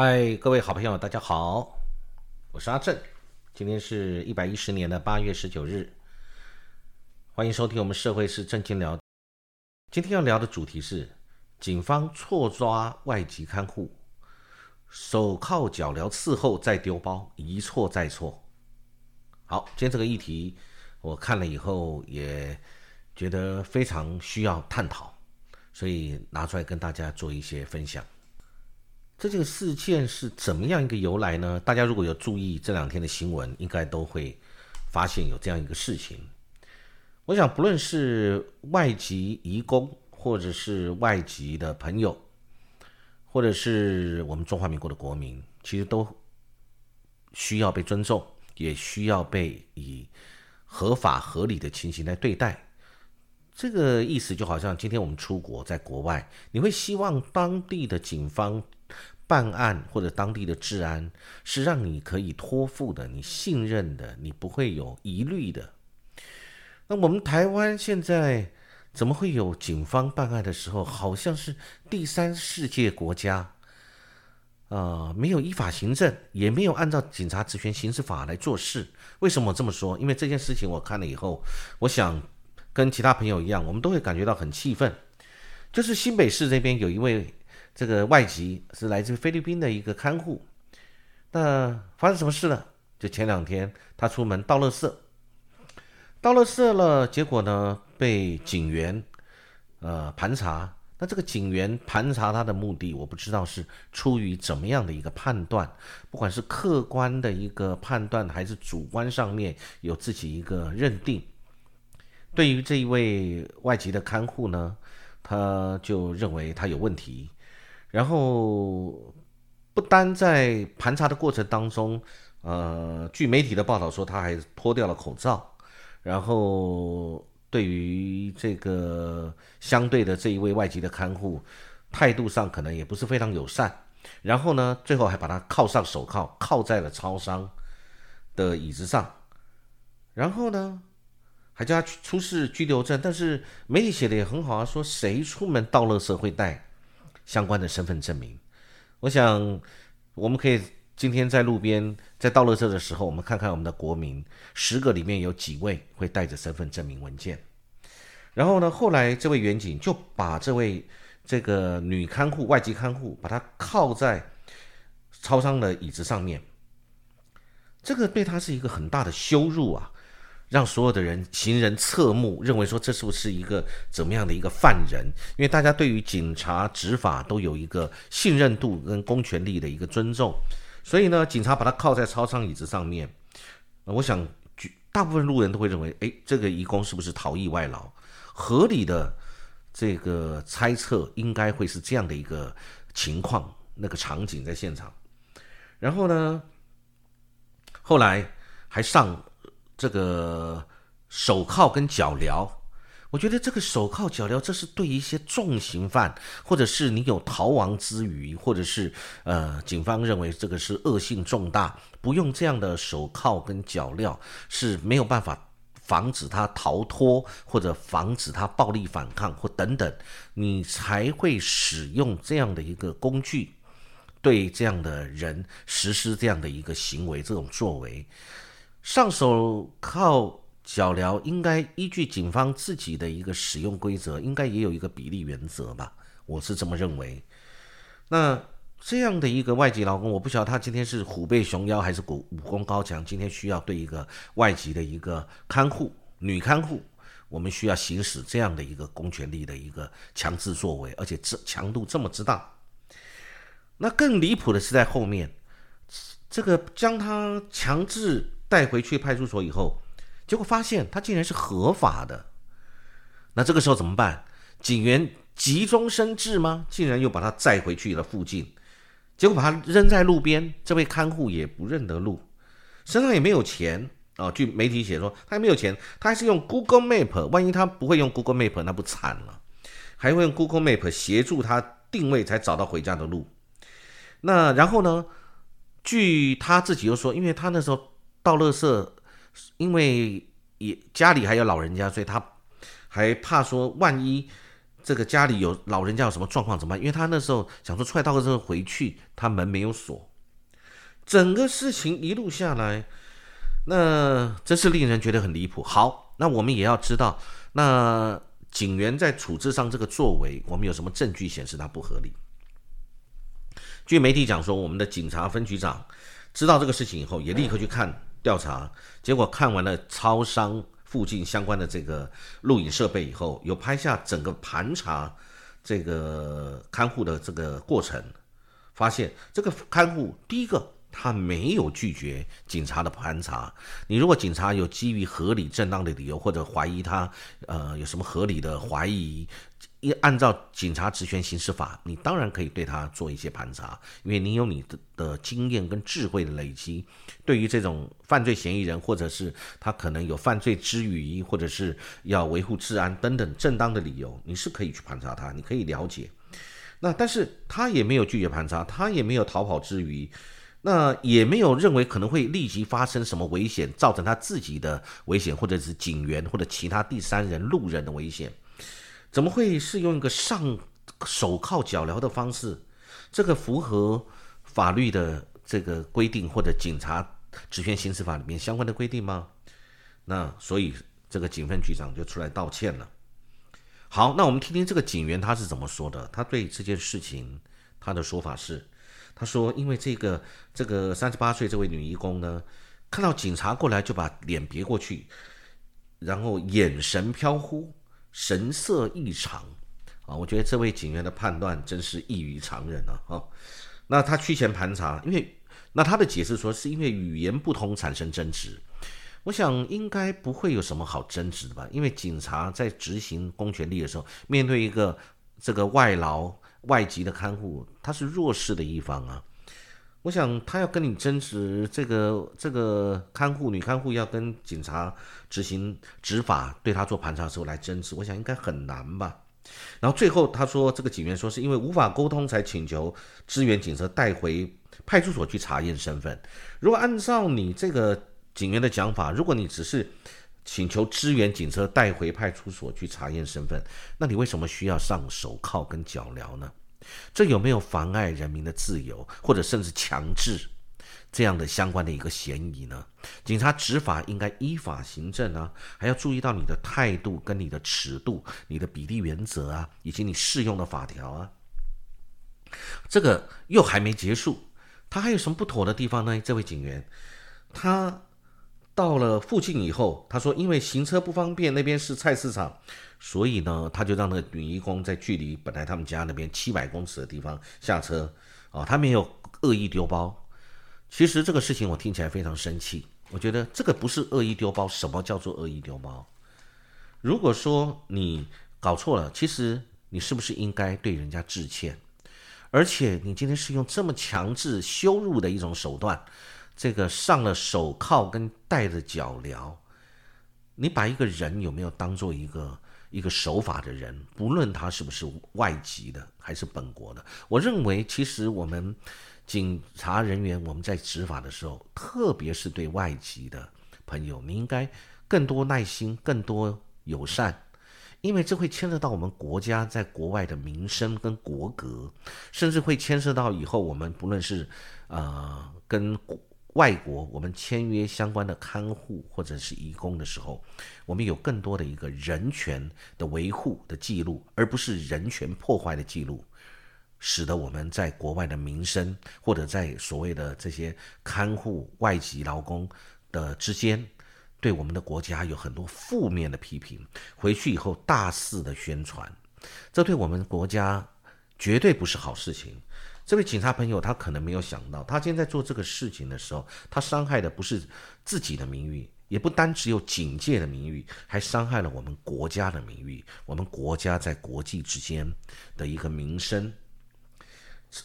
嗨，各位好朋友，大家好，我是阿正，今天是一百一十年的八月十九日，欢迎收听我们社会是正经聊。今天要聊的主题是警方错抓外籍看护，手铐脚镣伺候再丢包，一错再错。好，今天这个议题我看了以后也觉得非常需要探讨，所以拿出来跟大家做一些分享。这件事件是怎么样一个由来呢？大家如果有注意这两天的新闻，应该都会发现有这样一个事情。我想，不论是外籍移工，或者是外籍的朋友，或者是我们中华民国的国民，其实都需要被尊重，也需要被以合法合理的情形来对待。这个意思就好像今天我们出国，在国外，你会希望当地的警方。办案或者当地的治安是让你可以托付的，你信任的，你不会有疑虑的。那我们台湾现在怎么会有警方办案的时候，好像是第三世界国家啊？没有依法行政，也没有按照警察职权行使法来做事。为什么我这么说？因为这件事情我看了以后，我想跟其他朋友一样，我们都会感觉到很气愤。就是新北市这边有一位。这个外籍是来自菲律宾的一个看护，那发生什么事了？就前两天他出门倒垃圾，倒垃圾了，结果呢被警员呃盘查。那这个警员盘查他的目的，我不知道是出于怎么样的一个判断，不管是客观的一个判断，还是主观上面有自己一个认定。对于这一位外籍的看护呢，他就认为他有问题。然后，不单在盘查的过程当中，呃，据媒体的报道说，他还脱掉了口罩。然后，对于这个相对的这一位外籍的看护，态度上可能也不是非常友善。然后呢，最后还把他铐上手铐，铐在了超商的椅子上。然后呢，还叫他出示拘留证。但是媒体写的也很好啊，说谁出门到垃圾会带。相关的身份证明，我想我们可以今天在路边在倒垃圾的时候，我们看看我们的国民十个里面有几位会带着身份证明文件。然后呢，后来这位远警就把这位这个女看护外籍看护把她靠在超商的椅子上面，这个对他是一个很大的羞辱啊。让所有的人行人侧目，认为说这是不是一个怎么样的一个犯人？因为大家对于警察执法都有一个信任度跟公权力的一个尊重，所以呢，警察把他靠在超商椅子上面，我想大部分路人都会认为，哎，这个义工是不是逃逸外劳？合理的这个猜测应该会是这样的一个情况，那个场景在现场。然后呢，后来还上。这个手铐跟脚镣，我觉得这个手铐脚镣，这是对一些重刑犯，或者是你有逃亡之余，或者是呃，警方认为这个是恶性重大，不用这样的手铐跟脚镣是没有办法防止他逃脱，或者防止他暴力反抗或等等，你才会使用这样的一个工具，对这样的人实施这样的一个行为，这种作为。上手铐脚镣应该依据警方自己的一个使用规则，应该也有一个比例原则吧，我是这么认为。那这样的一个外籍劳工，我不晓得他今天是虎背熊腰还是武武功高强，今天需要对一个外籍的一个看护女看护，我们需要行使这样的一个公权力的一个强制作为，而且这强度这么之大。那更离谱的是在后面，这个将他强制。带回去派出所以后，结果发现他竟然是合法的。那这个时候怎么办？警员急中生智吗？竟然又把他载回去了附近，结果把他扔在路边。这位看护也不认得路，身上也没有钱啊。据媒体写说，他还没有钱，他还是用 Google Map。万一他不会用 Google Map，那不惨了？还会用 Google Map 协助他定位，才找到回家的路。那然后呢？据他自己又说，因为他那时候。倒垃圾，因为也家里还有老人家，所以他还怕说，万一这个家里有老人家有什么状况怎么办？因为他那时候想说踹到之后回去，他门没有锁，整个事情一路下来，那真是令人觉得很离谱。好，那我们也要知道，那警员在处置上这个作为，我们有什么证据显示他不合理？据媒体讲说，我们的警察分局长知道这个事情以后，也立刻去看调查，结果看完了超商。附近相关的这个录影设备以后，有拍下整个盘查这个看护的这个过程，发现这个看护第一个他没有拒绝警察的盘查。你如果警察有基于合理正当的理由或者怀疑他呃有什么合理的怀疑。一按照警察职权行使法，你当然可以对他做一些盘查，因为你有你的的经验跟智慧的累积。对于这种犯罪嫌疑人，或者是他可能有犯罪之余，或者是要维护治安等等正当的理由，你是可以去盘查他，你可以了解。那但是他也没有拒绝盘查，他也没有逃跑之余，那也没有认为可能会立即发生什么危险，造成他自己的危险，或者是警员或者其他第三人路人的危险。怎么会是用一个上手铐脚镣的方式？这个符合法律的这个规定或者警察职权行使法里面相关的规定吗？那所以这个警分局长就出来道歉了。好，那我们听听这个警员他是怎么说的。他对这件事情他的说法是：他说，因为这个这个三十八岁这位女义工呢，看到警察过来就把脸别过去，然后眼神飘忽。神色异常，啊，我觉得这位警员的判断真是异于常人啊！哈，那他趋前盘查，因为那他的解释说是因为语言不通产生争执，我想应该不会有什么好争执的吧？因为警察在执行公权力的时候，面对一个这个外劳外籍的看护，他是弱势的一方啊。我想他要跟你争执这个这个看护女看护要跟警察执行执法对他做盘查的时候来争执，我想应该很难吧。然后最后他说这个警员说是因为无法沟通才请求支援警车带回派出所去查验身份。如果按照你这个警员的讲法，如果你只是请求支援警车带回派出所去查验身份，那你为什么需要上手铐跟脚镣呢？这有没有妨碍人民的自由，或者甚至强制这样的相关的一个嫌疑呢？警察执法应该依法行政啊，还要注意到你的态度、跟你的尺度、你的比例原则啊，以及你适用的法条啊。这个又还没结束，他还有什么不妥的地方呢？这位警员，他。到了附近以后，他说：“因为行车不方便，那边是菜市场，所以呢，他就让那个女义工在距离本来他们家那边七百公尺的地方下车。哦，他没有恶意丢包。其实这个事情我听起来非常生气。我觉得这个不是恶意丢包。什么叫做恶意丢包？如果说你搞错了，其实你是不是应该对人家致歉？而且你今天是用这么强制羞辱的一种手段。”这个上了手铐跟戴着脚镣，你把一个人有没有当做一个一个守法的人？不论他是不是外籍的还是本国的，我认为其实我们警察人员我们在执法的时候，特别是对外籍的朋友，你应该更多耐心、更多友善，因为这会牵涉到我们国家在国外的名声跟国格，甚至会牵涉到以后我们不论是呃跟外国，我们签约相关的看护或者是义工的时候，我们有更多的一个人权的维护的记录，而不是人权破坏的记录，使得我们在国外的名声或者在所谓的这些看护外籍劳工的之间，对我们的国家有很多负面的批评，回去以后大肆的宣传，这对我们国家绝对不是好事情。这位警察朋友，他可能没有想到，他今天在做这个事情的时候，他伤害的不是自己的名誉，也不单只有警界的名誉，还伤害了我们国家的名誉，我们国家在国际之间的一个名声。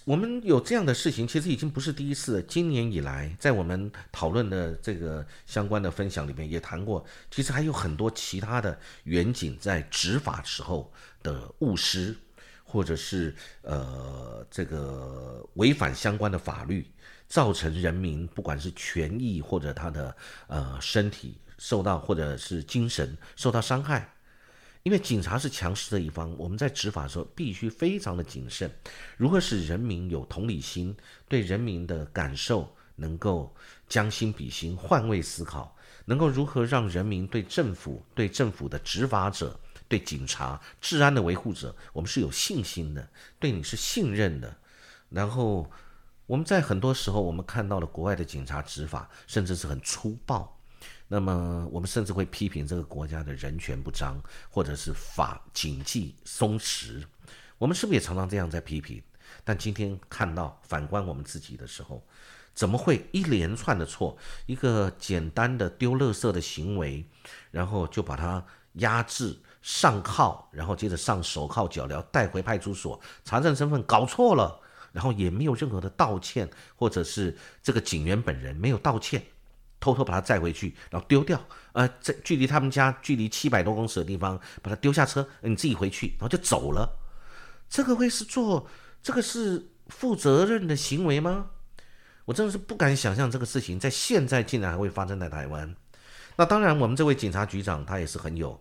我们有这样的事情，其实已经不是第一次了。今年以来，在我们讨论的这个相关的分享里面也谈过，其实还有很多其他的远景在执法时候的误失。或者是呃，这个违反相关的法律，造成人民不管是权益或者他的呃身体受到，或者是精神受到伤害。因为警察是强势的一方，我们在执法的时候必须非常的谨慎。如何使人民有同理心，对人民的感受能够将心比心、换位思考，能够如何让人民对政府、对政府的执法者、对警察、治安的维护者，我们是有信心的，对你是信任的。然后我们在很多时候，我们看到了国外的警察执法，甚至是很粗暴。那么，我们甚至会批评这个国家的人权不彰，或者是法警纪松弛。我们是不是也常常这样在批评？但今天看到反观我们自己的时候，怎么会一连串的错？一个简单的丢垃圾的行为，然后就把它压制、上铐，然后接着上手铐脚镣，带回派出所查证身份，搞错了，然后也没有任何的道歉，或者是这个警员本人没有道歉。偷偷把他载回去，然后丢掉。呃，在距离他们家距离七百多公尺的地方，把他丢下车，你自己回去，然后就走了。这个会是做这个是负责任的行为吗？我真的是不敢想象这个事情在现在竟然还会发生在台湾。那当然，我们这位警察局长他也是很有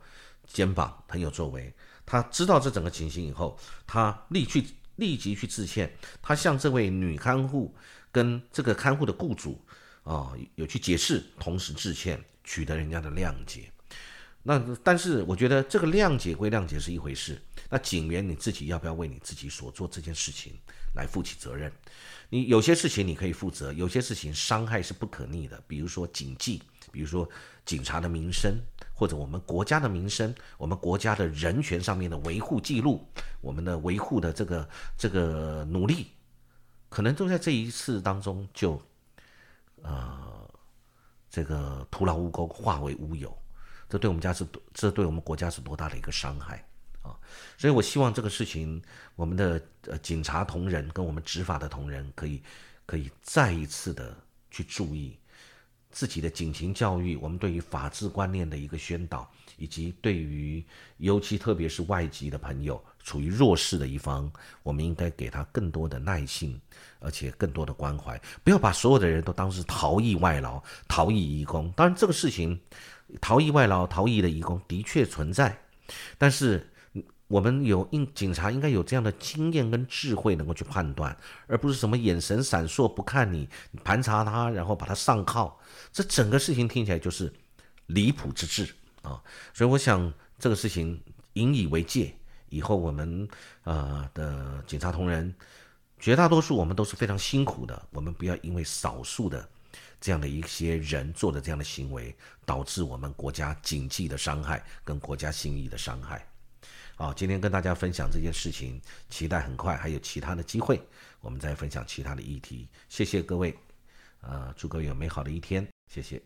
肩膀、很有作为。他知道这整个情形以后，他立去立即去致歉，他向这位女看护跟这个看护的雇主。啊，有去解释，同时致歉，取得人家的谅解。那但是我觉得这个谅解归谅解是一回事，那警员你自己要不要为你自己所做这件事情来负起责任？你有些事情你可以负责，有些事情伤害是不可逆的，比如说警纪，比如说警察的名声，或者我们国家的名声，我们国家的人权上面的维护记录，我们的维护的这个这个努力，可能都在这一次当中就。呃，这个徒劳无功，化为乌有，这对我们家是多，这对我们国家是多大的一个伤害啊！所以我希望这个事情，我们的呃警察同仁跟我们执法的同仁，可以可以再一次的去注意自己的警情教育，我们对于法治观念的一个宣导，以及对于尤其特别是外籍的朋友。处于弱势的一方，我们应该给他更多的耐心，而且更多的关怀，不要把所有的人都当是逃逸外劳、逃逸移工。当然，这个事情，逃逸外劳、逃逸的移工的确存在，但是我们有应警察应该有这样的经验跟智慧，能够去判断，而不是什么眼神闪烁不看你盘查他，然后把他上铐。这整个事情听起来就是离谱之至啊！所以我想这个事情引以为戒。以后我们呃的警察同仁，绝大多数我们都是非常辛苦的。我们不要因为少数的这样的一些人做的这样的行为，导致我们国家警纪的伤害跟国家信誉的伤害。好，今天跟大家分享这件事情，期待很快还有其他的机会，我们再分享其他的议题。谢谢各位，呃，祝各位有美好的一天，谢谢。